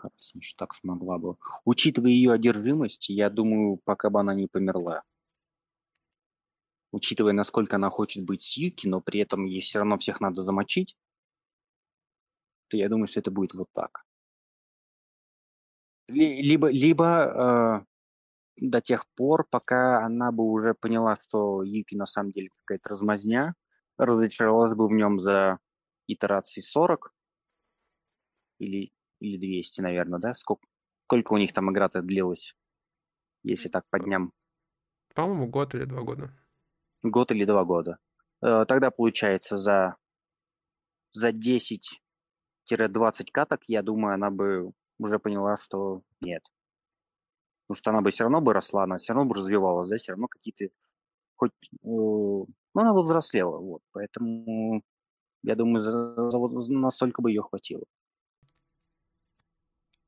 Кажется, что так смогла бы. Учитывая ее одержимость, я думаю, пока бы она не померла. Учитывая, насколько она хочет быть с Юки, но при этом ей все равно всех надо замочить, то я думаю, что это будет вот так. Либо, либо э, до тех пор, пока она бы уже поняла, что Юки на самом деле какая-то размазня, разочаровалась бы в нем за итерации 40 или или 200, наверное, да? Сколько, сколько у них там игра-то длилась, если так по дням? По-моему, год или два года. Год или два года. Э, тогда, получается, за, за 10-20 каток, я думаю, она бы уже поняла, что нет. Потому что она бы все равно бы росла, она все равно бы развивалась, да, все равно какие-то... Хоть... Э, ну, она бы взрослела, вот. Поэтому, я думаю, за, за, настолько бы ее хватило.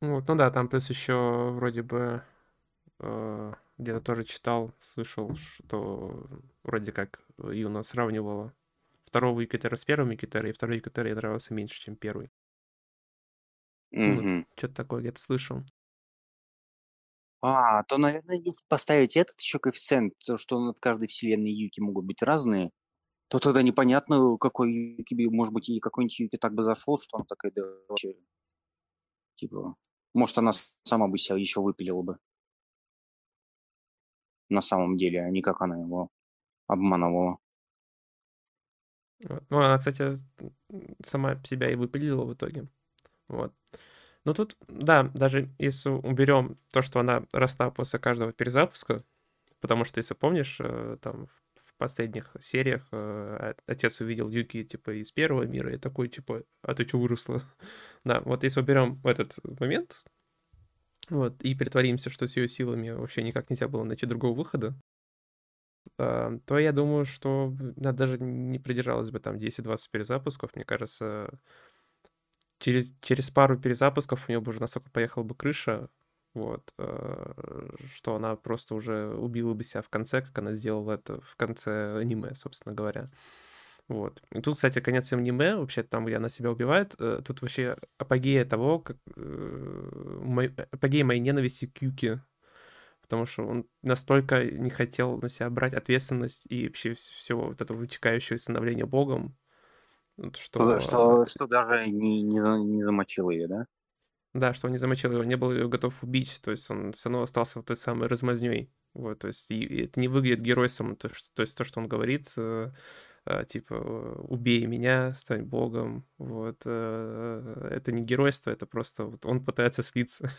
Вот, ну да, там плюс еще вроде бы э, где-то тоже читал, слышал, что вроде как Юна сравнивала второго Юкитера с первым Юкитера, и второй Юкитер ей нравился меньше, чем первый. Mm-hmm. Ну, что-то такое где-то слышал. А, то, наверное, если поставить этот еще коэффициент, то, что в каждой вселенной Юки могут быть разные, то тогда непонятно, какой Юки, может быть, и какой-нибудь Юки так бы зашел, что он такая, да, вообще, типа, может, она сама бы себя еще выпилила бы. На самом деле, а не как она его обманывала. Ну, она, кстати, сама себя и выпилила в итоге. Вот. Ну тут, да, даже если уберем то, что она росла после каждого перезапуска, потому что, если помнишь, э, там последних сериях э, отец увидел Юки, типа, из первого мира, и такой, типа, а ты что выросла? да, вот если уберем этот момент, вот, и притворимся, что с ее силами вообще никак нельзя было найти другого выхода, а, то я думаю, что она даже не придержалась бы там 10-20 перезапусков. Мне кажется, через, через пару перезапусков у нее бы уже настолько поехала бы крыша, вот, э, что она просто уже убила бы себя в конце, как она сделала это в конце аниме, собственно говоря. Вот. И тут, кстати, конец аниме, вообще там, где она себя убивает, э, тут вообще апогея того, как... Э, апогея моей ненависти к Юки, потому что он настолько не хотел на себя брать ответственность и вообще всего вот этого вытекающего становления богом, что... Что, что даже не, не, не замочил ее, да? Да, что он не замочил его, не был ее готов убить, то есть он все равно остался вот той самой размазней. Вот, то есть и это не выглядит геройством, то, что, то есть то, что он говорит, э, э, типа убей меня, стань богом, вот, э, это не геройство, это просто вот он пытается слиться.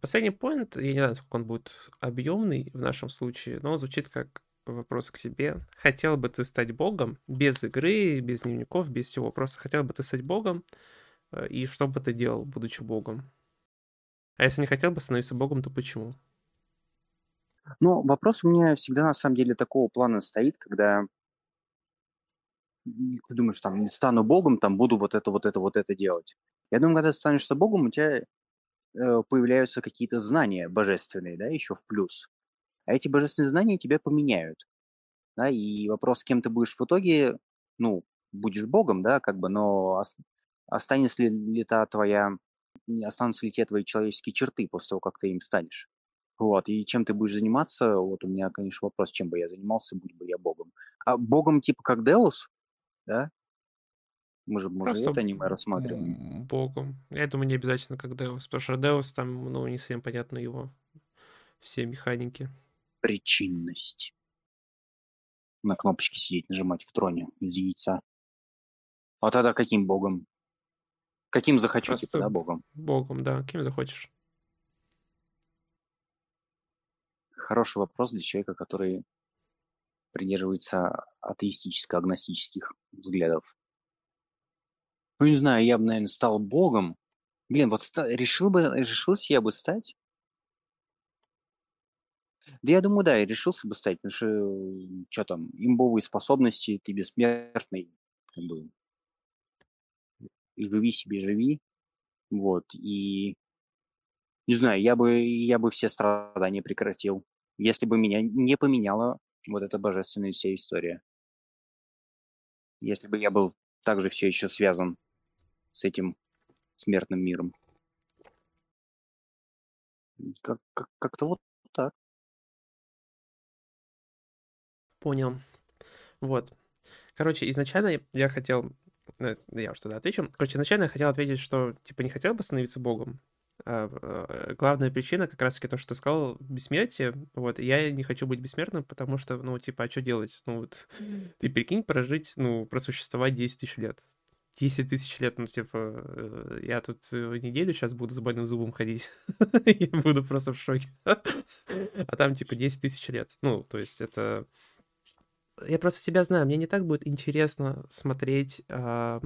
Последний поинт, я не знаю, сколько он будет объемный в нашем случае, но он звучит как вопрос к тебе. Хотел бы ты стать богом без игры, без дневников, без всего? Просто хотел бы ты стать богом, э, и что бы ты делал, будучи богом? А если не хотел бы становиться богом, то почему? Ну, вопрос у меня всегда на самом деле такого плана стоит, когда ты думаешь, там, стану богом, там, буду вот это, вот это, вот это делать. Я думаю, когда станешься богом, у тебя э, появляются какие-то знания божественные, да, еще в плюс. А эти божественные знания тебя поменяют. Да, и вопрос, кем ты будешь в итоге, ну, будешь богом, да, как бы, но останется ли, ли та твоя, останутся ли те твои человеческие черты после того, как ты им станешь. Вот, и чем ты будешь заниматься, вот у меня, конечно, вопрос, чем бы я занимался, будь бы я богом. А богом типа как Деус, да? Мы же, мы же это аниме рассматриваем. Богом. Я думаю, не обязательно как Деус, потому что Деус там, ну, не совсем понятно его все механики причинность. На кнопочке сидеть, нажимать в троне из яйца. А тогда каким богом? Каким захочу, типа, да, богом? Богом, да, кем захочешь. Хороший вопрос для человека, который придерживается атеистическо-агностических взглядов. Ну, не знаю, я бы, наверное, стал богом. Блин, вот решил бы, решился я бы стать да я думаю, да, я решился бы стать, потому что, что там, имбовые способности, ты бессмертный, как бы, живи себе, живи, вот, и, не знаю, я бы, я бы все страдания прекратил, если бы меня не поменяла вот эта божественная вся история. Если бы я был также все еще связан с этим смертным миром. Как, как, как-то вот так. Понял. Вот. Короче, изначально я хотел... Ну, я уж тогда отвечу. Короче, изначально я хотел ответить, что, типа, не хотел бы становиться богом. А, а, главная причина как раз-таки то, что ты сказал, бессмертие. Вот, я не хочу быть бессмертным, потому что, ну, типа, а что делать? Ну, вот, ты прикинь, прожить, ну, просуществовать 10 тысяч лет. 10 тысяч лет, ну, типа, э, я тут э, неделю сейчас буду с больным зубом ходить. я буду просто в шоке. а там, типа, 10 тысяч лет. Ну, то есть это я просто себя знаю, мне не так будет интересно смотреть э,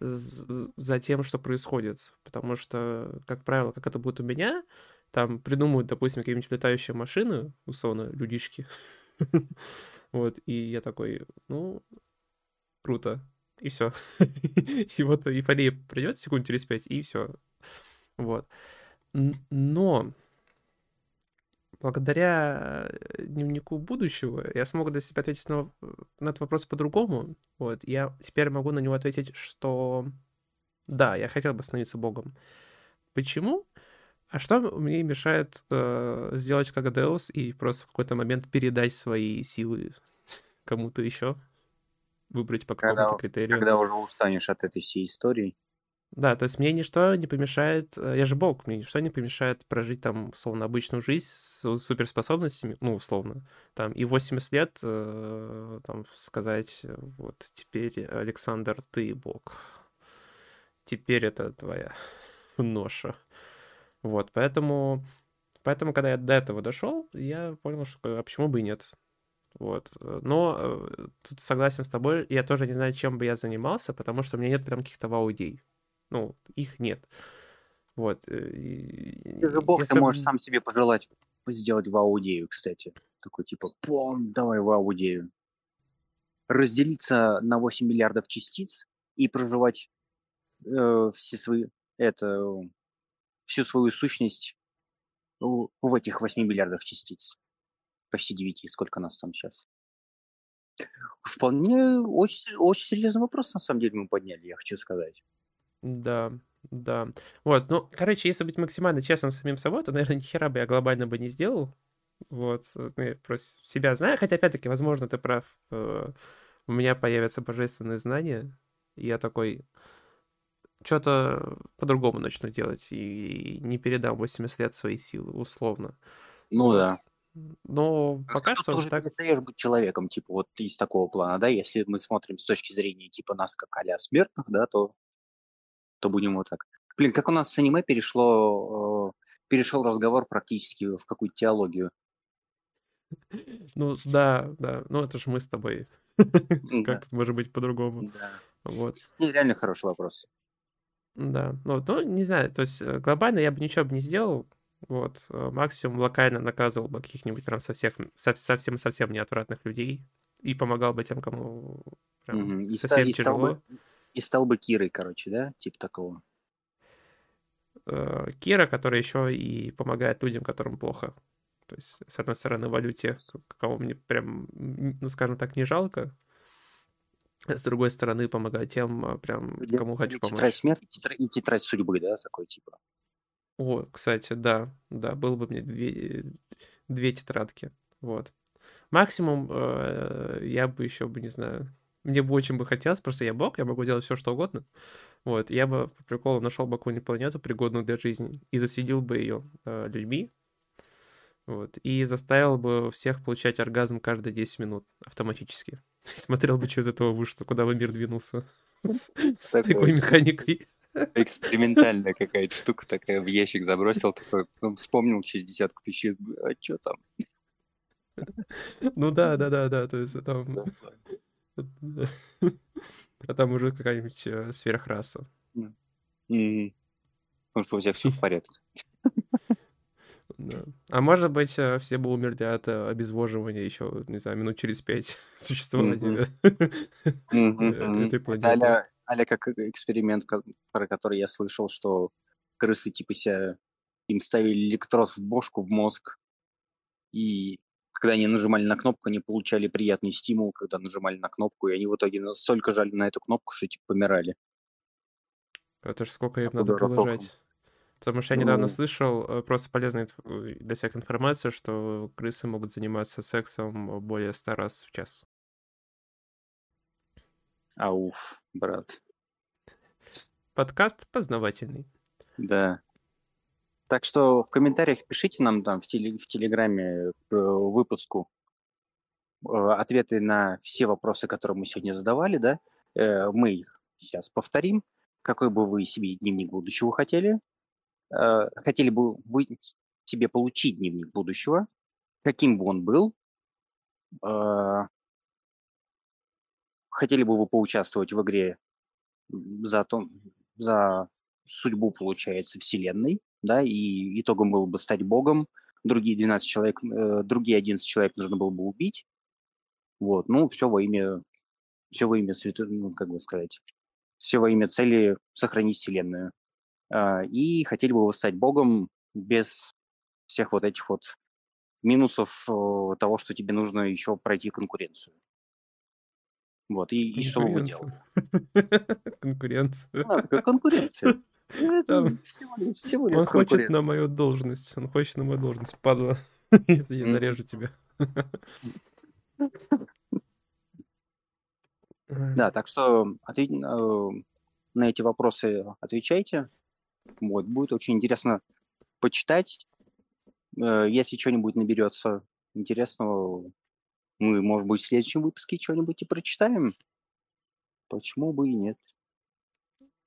за тем, что происходит, потому что, как правило, как это будет у меня, там придумают, допустим, какие-нибудь летающие машины, условно, людишки, вот, и я такой, ну, круто, и все. и вот эйфория придет секунд через пять, и все. Вот. Но благодаря э, дневнику будущего я смог для себя ответить на, на этот вопрос по-другому. Вот, я теперь могу на него ответить, что да, я хотел бы становиться Богом. Почему? А что мне мешает э, сделать как Деус и просто в какой-то момент передать свои силы кому-то еще? Выбрать по какому-то критерию. Когда уже устанешь от этой всей истории. Да, то есть мне ничто не помешает, э, я же бог, мне ничто не помешает прожить там, условно, обычную жизнь с суперспособностями, ну, условно, там, и 80 лет, э, там, сказать, э, вот, теперь, Александр, ты бог. Теперь это твоя ноша. Вот, поэтому, поэтому, когда я до этого дошел, я понял, что, а почему бы и нет. Вот. Но тут согласен с тобой, я тоже не знаю, чем бы я занимался, потому что у меня нет прям каких-то вау-идей. Ну, их нет. Вот. Ты же бог, ты можешь сам себе пожелать сделать вау-идею, кстати. Такой типа, пом, давай вау-идею. разделиться на 8 миллиардов частиц и проживать э, все свои, это, всю свою сущность в, в этих 8 миллиардах частиц. Почти 9, сколько нас там сейчас. Вполне очень, очень серьезный вопрос, на самом деле, мы подняли, я хочу сказать. Да, да. Вот, ну, короче, если быть максимально честным с самим собой, то, наверное, ни хера бы я глобально бы не сделал. Вот, ну, я просто себя знаю, хотя, опять-таки, возможно, ты прав. Э, у меня появятся божественные знания, и я такой что-то по-другому начну делать и не передам 80 лет свои силы, условно. Ну вот. да. Но пока что... Ты уже так... перестаешь быть человеком, типа, вот из такого плана, да, если мы смотрим с точки зрения, типа, нас как а смертных, да, то, то будем вот так. Блин, как у нас с аниме перешло, э, перешел разговор практически в какую-то теологию. Ну, да, да, ну это же мы с тобой. Как тут может быть по-другому? Да. Вот. Ну, реально хороший вопрос. Да, ну, ну, не знаю, то есть э, глобально я бы ничего бы не сделал, вот, э, максимум локально наказывал бы каких-нибудь прям совсем, совсем-совсем неотвратных людей и помогал бы тем, кому прям совсем и тяжело. Стал бы, и стал бы Кирой, короче, да, типа такого. Э, Кира, который еще и помогает людям, которым плохо. То есть, с одной стороны, валю тех, кого мне прям, ну, скажем так, не жалко, с другой стороны, помогаю тем, а, прям, кому хочу помочь. Тетрадь смерти и тетрадь судьбы, да, такой типа? О, кстати, да, да, было бы мне две, две тетрадки, вот. Максимум э, я бы еще бы, не знаю, мне бы очень бы хотелось, просто я бог, я могу делать все, что угодно, вот, я бы по приколу нашел бы какую-нибудь планету, пригодную для жизни, и заселил бы ее э, людьми, вот. И заставил бы всех получать оргазм каждые 10 минут автоматически. Смотрел бы, что из этого вышло, куда бы мир двинулся с, с такой механикой. Экспериментальная какая-то штука такая в ящик забросил, такой, потом вспомнил через десятку тысяч, а что там? Ну да, да, да, да, то есть там... А там уже какая-нибудь э, сверхраса. Может, у тебя все в порядке. Да. А может быть, э, все бы умерли от э, обезвоживания еще, не знаю, минут через пять существования этой планеты. Аля как эксперимент, про который я слышал, что крысы типа себя им ставили электрод в бошку, в мозг, и когда они нажимали на кнопку, они получали приятный стимул, когда нажимали на кнопку, и они в итоге настолько жали на эту кнопку, что типа помирали. Это ж сколько им надо было жать. Потому что я недавно ну... слышал э, просто полезную э, для всех информацию, что крысы могут заниматься сексом более 100 раз в час. Ауф, брат. Подкаст познавательный. Да. Так что в комментариях пишите нам там в, теле, в Телеграме к выпуску э, ответы на все вопросы, которые мы сегодня задавали, да. Мы их сейчас повторим. Какой бы вы себе дневник будущего хотели? Э, хотели бы вы себе получить дневник будущего, каким бы он был, э, хотели бы вы поучаствовать в игре за, то, за судьбу, получается, Вселенной, да, и итогом было бы стать богом, другие 12 человек, э, другие 11 человек нужно было бы убить, вот, ну, все во имя, все во имя, свято, ну, как бы сказать, все во имя цели сохранить Вселенную. А, и хотели бы стать богом без всех вот этих вот минусов э, того, что тебе нужно еще пройти конкуренцию. Вот, и, и что вы делали? Конкуренцию. Да, конкуренция. Это всего, всего лишь Он хочет на мою должность. Он хочет на мою должность. Падла. Я зарежу тебя. Да, так что ответь, э, на эти вопросы отвечайте. Вот, будет очень интересно почитать. Э, если что-нибудь наберется интересного, мы, может быть, в следующем выпуске что-нибудь и прочитаем. Почему бы и нет?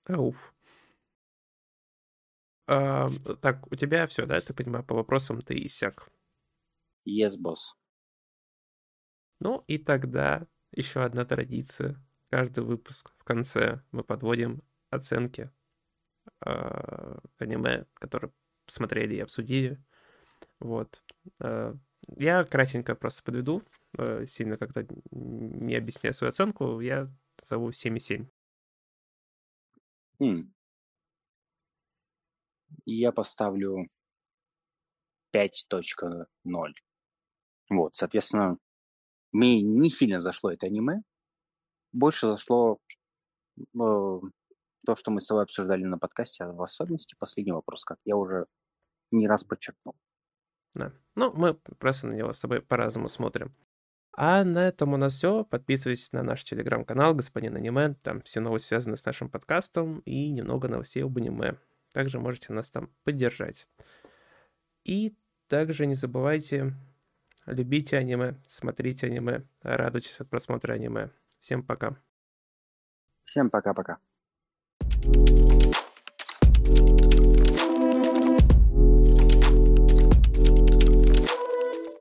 Ауф. А, так, у тебя все, да, ты понимаю, по вопросам ты иссяк. Yes, босс. Ну и тогда еще одна традиция. Каждый выпуск в конце мы подводим оценки э, аниме, которые посмотрели и обсудили. Вот. Э, я кратенько просто подведу. э, сильно как-то не объясняю свою оценку, я зову 7,7. М. Я поставлю 5.0. Вот, соответственно, мне не сильно зашло это аниме. Больше зашло э, то, что мы с тобой обсуждали на подкасте, а в особенности последний вопрос, как я уже не раз подчеркнул. Да. Ну, мы просто на него с тобой по-разному смотрим. А на этом у нас все. Подписывайтесь на наш телеграм-канал «Господин аниме». Там все новости связаны с нашим подкастом и немного новостей об аниме. Также можете нас там поддержать. И также не забывайте, любите аниме, смотрите аниме, радуйтесь от просмотра аниме. Всем пока. Всем пока-пока. thank you